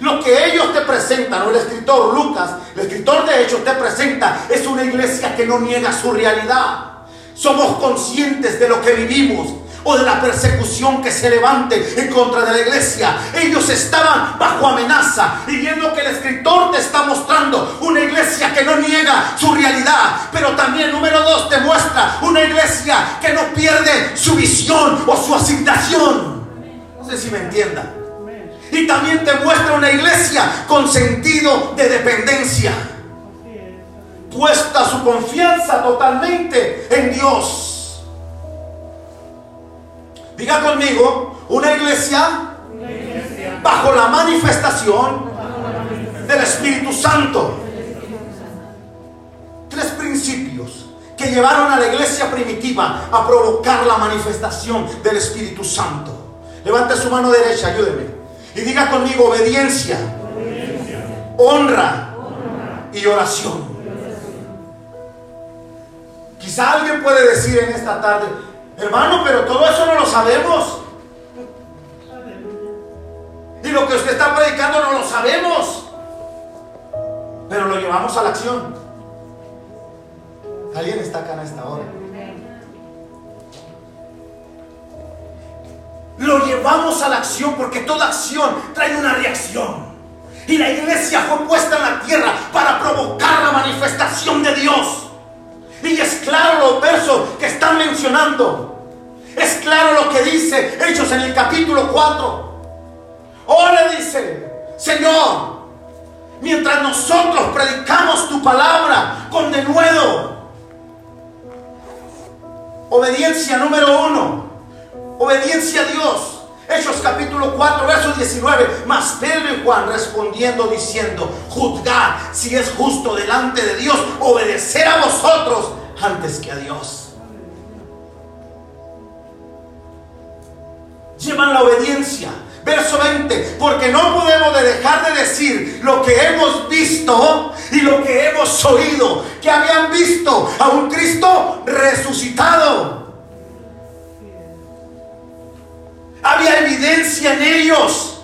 Lo que ellos te presentan, o el escritor Lucas, el escritor de Hechos te presenta, es una iglesia que no niega su realidad. Somos conscientes de lo que vivimos, o de la persecución que se levante en contra de la iglesia. Ellos estaban bajo amenaza y viendo que el escritor te está mostrando una iglesia que no niega su realidad, pero también número dos te muestra una iglesia que no pierde su visión o su asignación. No sé si me entienda. Y también te muestra una iglesia con sentido de dependencia. Puesta su confianza totalmente en Dios. Diga conmigo, una iglesia, bajo la manifestación del Espíritu Santo. Tres principios que llevaron a la iglesia primitiva a provocar la manifestación del Espíritu Santo. Levante su mano derecha, ayúdeme. Y diga conmigo obediencia, honra y oración. Quizá alguien puede decir en esta tarde, Hermano, pero todo eso no lo sabemos. Y lo que usted está predicando no lo sabemos. Pero lo llevamos a la acción. Alguien está acá en esta hora. Lo llevamos a la acción porque toda acción trae una reacción. Y la iglesia fue puesta en la tierra para provocar la manifestación de Dios. Y es claro los versos que están mencionando. Es claro lo que dice Hechos en el capítulo 4. Ahora dice, Señor, Mientras nosotros predicamos tu palabra con denuedo. Obediencia número uno. Obediencia a Dios. Hechos capítulo 4, verso 19. Mas Pedro y Juan respondiendo diciendo, juzgad si es justo delante de Dios obedecer a vosotros antes que a Dios. Llevan la obediencia. Verso 20, porque no podemos dejar de decir lo que hemos visto y lo que hemos oído, que habían visto a un Cristo resucitado. Había evidencia en ellos.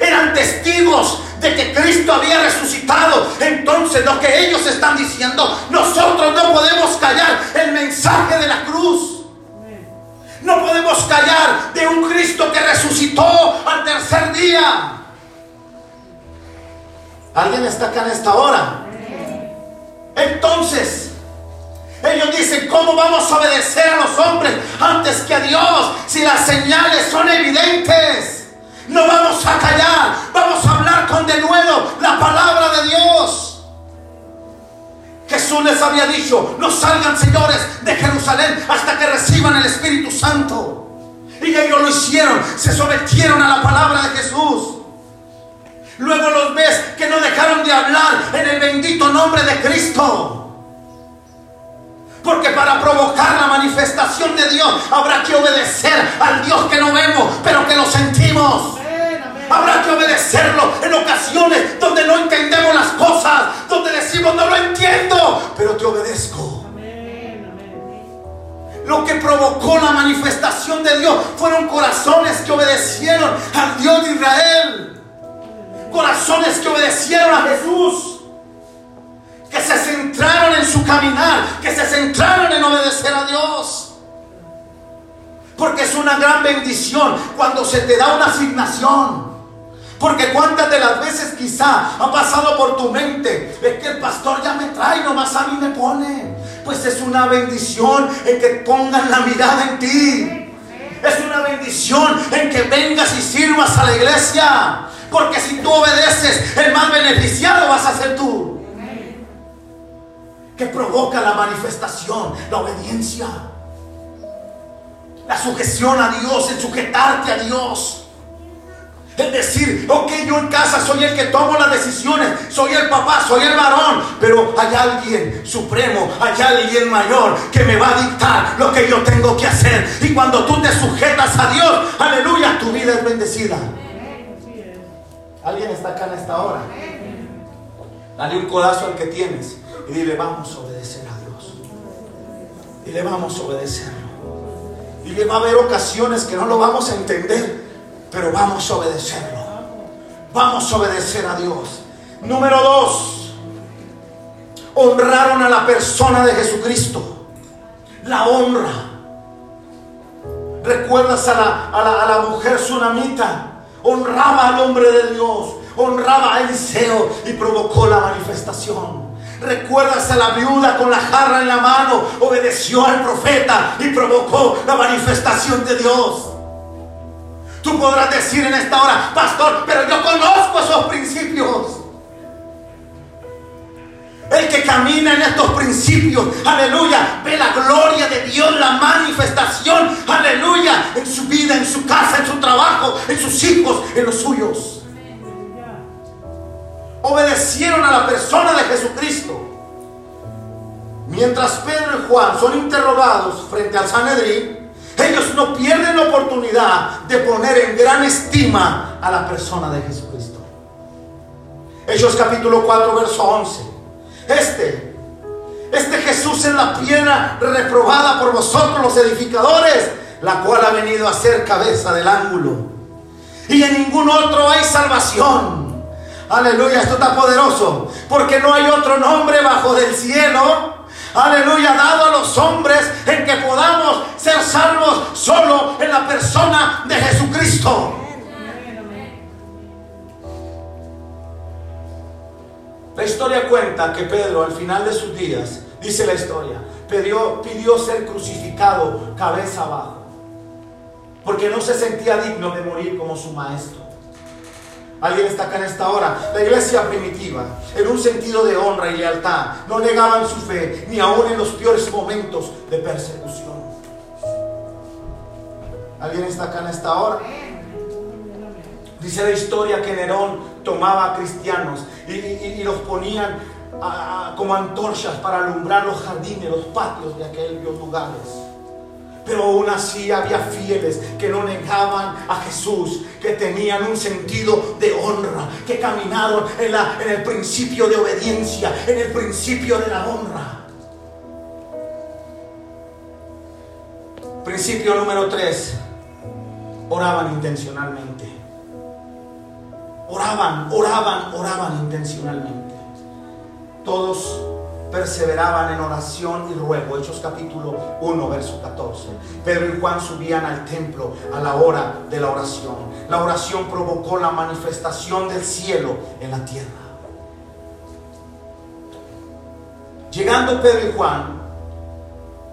Eran testigos de que Cristo había resucitado. Entonces lo que ellos están diciendo, nosotros no podemos callar el mensaje de la cruz. No podemos callar de un Cristo que resucitó al tercer día. ¿Alguien está acá en esta hora? Entonces, ellos dicen, ¿cómo vamos a obedecer a los hombres antes que a Dios si las señales son evidentes? No vamos a callar, vamos a hablar con denuedo la palabra de Dios. Jesús les había dicho, no salgan señores de Jerusalén hasta que reciban el Espíritu Santo. Y ellos lo hicieron, se sometieron a la palabra de Jesús. Luego los ves que no dejaron de hablar en el bendito nombre de Cristo. Porque para provocar la manifestación de Dios habrá que obedecer al Dios que no vemos, pero que lo sentimos. Habrá que obedecerlo en ocasiones donde no entendemos las cosas, donde decimos no lo entiendo, pero te obedezco. Lo que provocó la manifestación de Dios fueron corazones que obedecieron al Dios de Israel. Corazones que obedecieron a Jesús que se centraron en su caminar, que se centraron en obedecer a Dios. Porque es una gran bendición cuando se te da una asignación. Porque cuántas de las veces quizá ha pasado por tu mente, es que el pastor ya me trae, nomás a mí me pone. Pues es una bendición en que pongan la mirada en ti. Es una bendición en que vengas y sirvas a la iglesia. Porque si tú obedeces, el más beneficiado vas a ser tú que provoca la manifestación, la obediencia, la sujeción a Dios, el sujetarte a Dios. El decir, ok, yo en casa soy el que tomo las decisiones, soy el papá, soy el varón, pero hay alguien supremo, hay alguien mayor que me va a dictar lo que yo tengo que hacer. Y cuando tú te sujetas a Dios, aleluya, tu vida es bendecida. ¿Alguien está acá en esta hora? Dale un codazo al que tienes y dile, vamos a obedecer a Dios. Dile, vamos a obedecerlo. Dile, va a haber ocasiones que no lo vamos a entender, pero vamos a obedecerlo. Vamos a obedecer a Dios. Número dos, honraron a la persona de Jesucristo. La honra. ¿Recuerdas a la, a la, a la mujer tsunamita? Honraba al hombre de Dios, honraba a Eliseo y provocó la manifestación. Recuerdas a la viuda con la jarra en la mano, obedeció al profeta y provocó la manifestación de Dios. Tú podrás decir en esta hora, pastor, pero yo conozco esos principios. El que camina en estos principios, aleluya, ve la gloria de Dios, la manifestación, aleluya, en su vida, en su casa, en su trabajo, en sus hijos, en los suyos obedecieron a la persona de Jesucristo. Mientras Pedro y Juan son interrogados frente al Sanedrín, ellos no pierden la oportunidad de poner en gran estima a la persona de Jesucristo. Hechos capítulo 4, verso 11. Este, este Jesús es la piedra reprobada por vosotros los edificadores, la cual ha venido a ser cabeza del ángulo. Y en ningún otro hay salvación Aleluya, esto está poderoso. Porque no hay otro nombre bajo del cielo. Aleluya, dado a los hombres en que podamos ser salvos solo en la persona de Jesucristo. La historia cuenta que Pedro al final de sus días, dice la historia, pidió, pidió ser crucificado cabeza abajo, porque no se sentía digno de morir como su maestro. Alguien está acá en esta hora. La iglesia primitiva, en un sentido de honra y lealtad, no negaban su fe, ni aún en los peores momentos de persecución. ¿Alguien está acá en esta hora? Dice la historia que Nerón tomaba a cristianos y, los ponían como antorchas para alumbrar los jardines, los patios de aquellos lugares. Pero aún así había fieles que no negaban a Jesús, que tenían un sentido de honra, que caminaron en, el principio de obediencia, en el principio de la honra. Principio número 3. Oraban intencionalmente. Oraban, oraban, oraban intencionalmente. Todos perseveraban en oración y ruego. Hechos capítulo 1, verso 14. Pedro y Juan subían al templo a la hora de la oración. La oración provocó la manifestación del cielo en la tierra. Llegando Pedro y Juan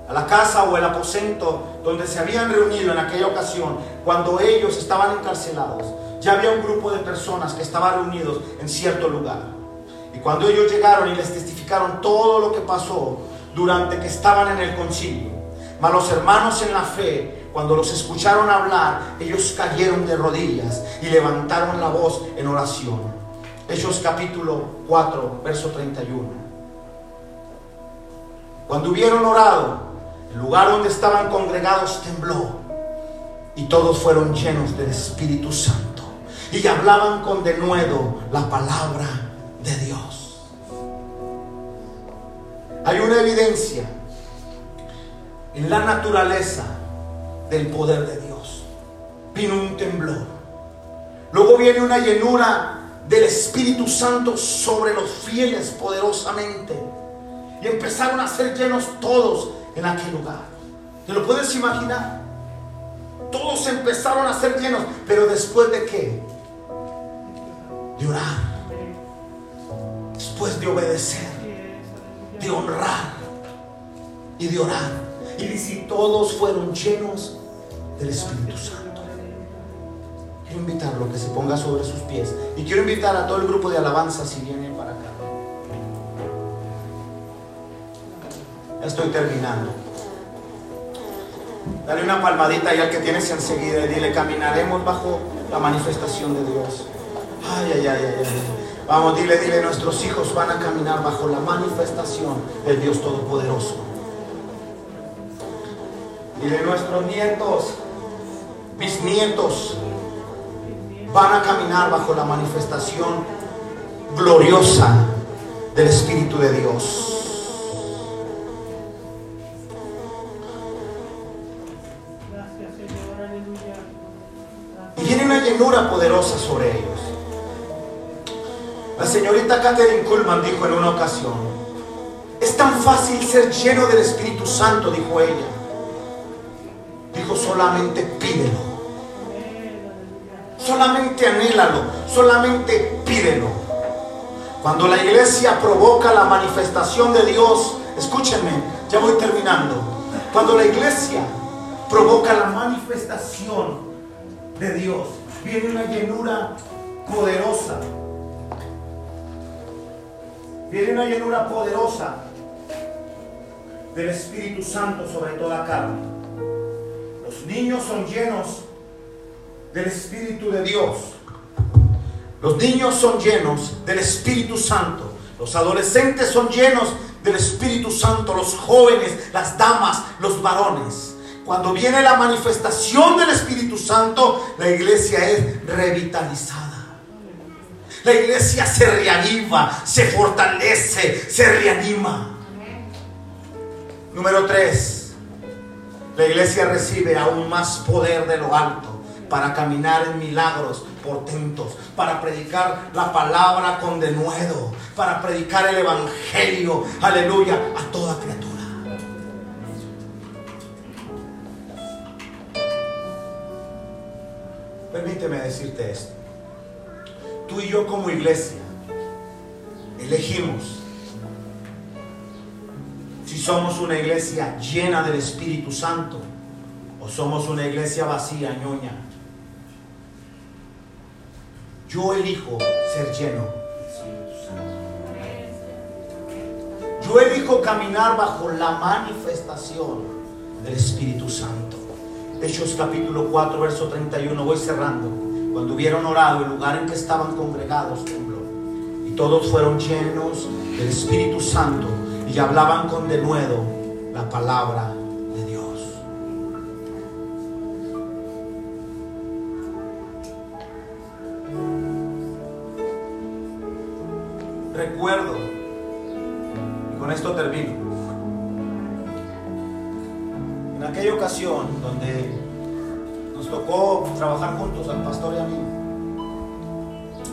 a la casa o el aposento donde se habían reunido en aquella ocasión, cuando ellos estaban encarcelados, ya había un grupo de personas que estaban reunidos en cierto lugar. Y cuando ellos llegaron y les testificaron todo lo que pasó durante que estaban en el concilio, mas los hermanos en la fe, cuando los escucharon hablar, ellos cayeron de rodillas y levantaron la voz en oración. Hechos capítulo 4, verso 31. Cuando hubieron orado, el lugar donde estaban congregados tembló y todos fueron llenos del Espíritu Santo y hablaban con denuedo la palabra de Dios. Hay una evidencia en la naturaleza del poder de Dios. Vino un temblor. Luego viene una llenura del Espíritu Santo sobre los fieles poderosamente. Y empezaron a ser llenos todos en aquel lugar. ¿Te lo puedes imaginar? Todos empezaron a ser llenos. Pero después de qué? De orar de obedecer, de honrar y de orar. Y si todos fueron llenos del Espíritu Santo. Quiero invitarlo a que se ponga sobre sus pies. Y quiero invitar a todo el grupo de alabanza si viene para acá. Ya estoy terminando. Dale una palmadita y al que tienes enseguida y dile, caminaremos bajo la manifestación de Dios. Ay, ay, ay, ay, ay. Vamos, dile, dile, nuestros hijos van a caminar bajo la manifestación del Dios Todopoderoso. Dile, nuestros nietos, mis nietos, van a caminar bajo la manifestación gloriosa del Espíritu de Dios. Y viene una llenura poderosa sobre ellos. La señorita Catherine Kuhlman dijo en una ocasión, es tan fácil ser lleno del Espíritu Santo, dijo ella. Dijo, solamente pídelo. Solamente anhélalo, solamente pídelo. Cuando la iglesia provoca la manifestación de Dios, escúchenme, ya voy terminando. Cuando la iglesia provoca la manifestación de Dios, viene una llenura poderosa Viene una llenura poderosa del Espíritu Santo sobre toda carne. Los niños son llenos del Espíritu de Dios. Los niños son llenos del Espíritu Santo. Los adolescentes son llenos del Espíritu Santo. Los jóvenes, las damas, los varones. Cuando viene la manifestación del Espíritu Santo, la iglesia es revitalizada. La iglesia se reaviva, se fortalece, se reanima. Número tres, la iglesia recibe aún más poder de lo alto para caminar en milagros portentos, para predicar la palabra con denuedo, para predicar el evangelio, aleluya, a toda criatura. Permíteme decirte esto tú y yo como iglesia elegimos si somos una iglesia llena del Espíritu Santo o somos una iglesia vacía, ñoña. yo elijo ser lleno. Yo elijo caminar bajo la manifestación del Espíritu Santo. Hechos capítulo 4, verso 31, voy cerrando. Cuando hubieron orado, el lugar en que estaban congregados tembló. Y todos fueron llenos del Espíritu Santo y hablaban con denuedo la palabra de Dios. Recuerdo, y con esto termino, en aquella ocasión donde nos tocó trabajar juntos al pastor y a mí,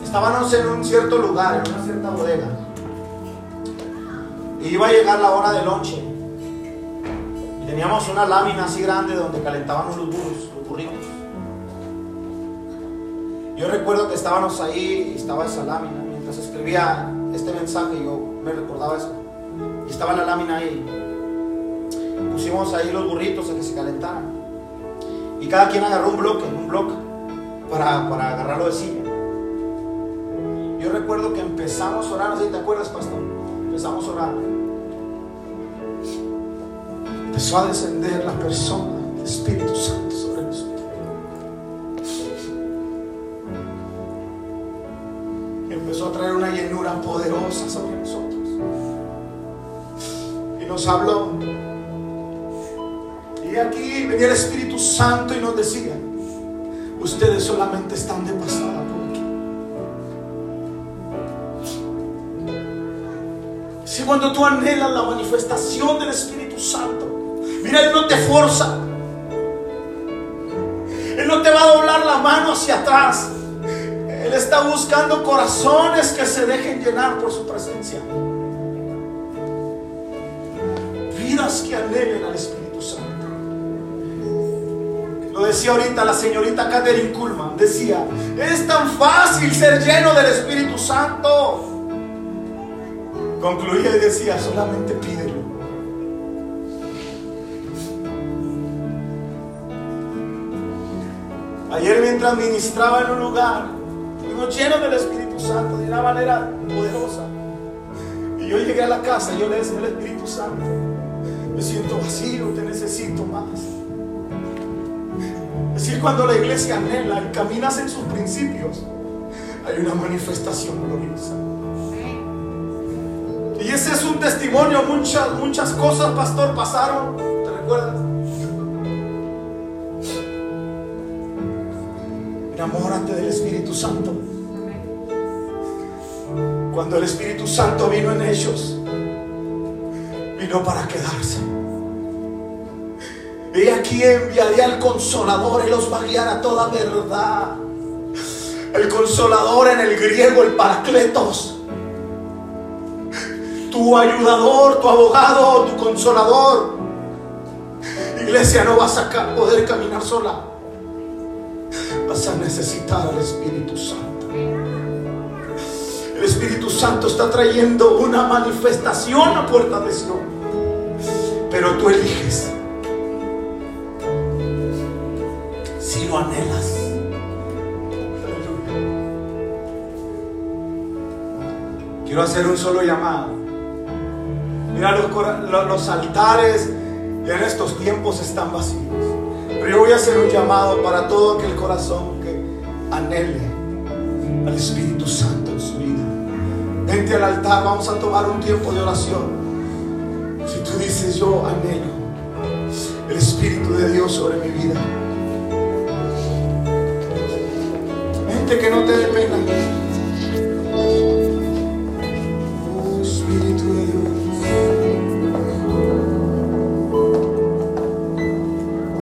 estábamos en un cierto lugar, en una cierta bodega, y iba a llegar la hora de lonche. Y teníamos una lámina así grande donde calentábamos los burros, los burritos. Yo recuerdo que estábamos ahí y estaba esa lámina. Mientras escribía este mensaje, yo me recordaba eso. Y estaba la lámina ahí. Pusimos ahí los burritos a que se calentaran. Y cada quien agarró un bloque, un bloque, para, para agarrarlo de silla. Yo recuerdo que empezamos a orar, no sé si te acuerdas, pastor. Empezamos a orar. Empezó a descender la persona, el Espíritu Santo sobre nosotros. Empezó a traer una llenura poderosa sobre nosotros. Y nos habló. Y aquí venía el Espíritu Santo y nos decía, ustedes solamente están de pasada por aquí. Si cuando tú anhelas la manifestación del Espíritu Santo, mira, Él no te forza. Él no te va a doblar la mano hacia atrás. Él está buscando corazones que se dejen llenar por su presencia. Vidas que anhelen al Espíritu. Lo decía ahorita la señorita Catherine Kuhlman. Decía, es tan fácil ser lleno del Espíritu Santo. Concluía y decía, solamente pídelo. Ayer mientras ministraba en un lugar, fuimos llenos del Espíritu Santo de una manera poderosa. Y yo llegué a la casa y yo le decía al Espíritu Santo, me siento vacío, te necesito más. Es cuando la iglesia anhela y en sus principios, hay una manifestación gloriosa. Y ese es un testimonio, muchas, muchas cosas, pastor, pasaron. ¿Te recuerdas? Enamórate del Espíritu Santo. Cuando el Espíritu Santo vino en ellos, vino para quedarse. Y aquí enviaría al consolador y los va a guiar a toda verdad. El consolador en el griego, el paracletos. Tu ayudador, tu abogado, tu consolador. Iglesia, no vas a poder caminar sola. Vas a necesitar al Espíritu Santo. El Espíritu Santo está trayendo una manifestación a puerta de Sion. Pero tú eliges. Si lo anhelas. Quiero hacer un solo llamado. Mira, los, los altares en estos tiempos están vacíos. Pero yo voy a hacer un llamado para todo aquel corazón que anhele al Espíritu Santo en su vida. Vente al altar, vamos a tomar un tiempo de oración. Si tú dices, yo anhelo el Espíritu de Dios sobre mi vida. Que no te dé pena.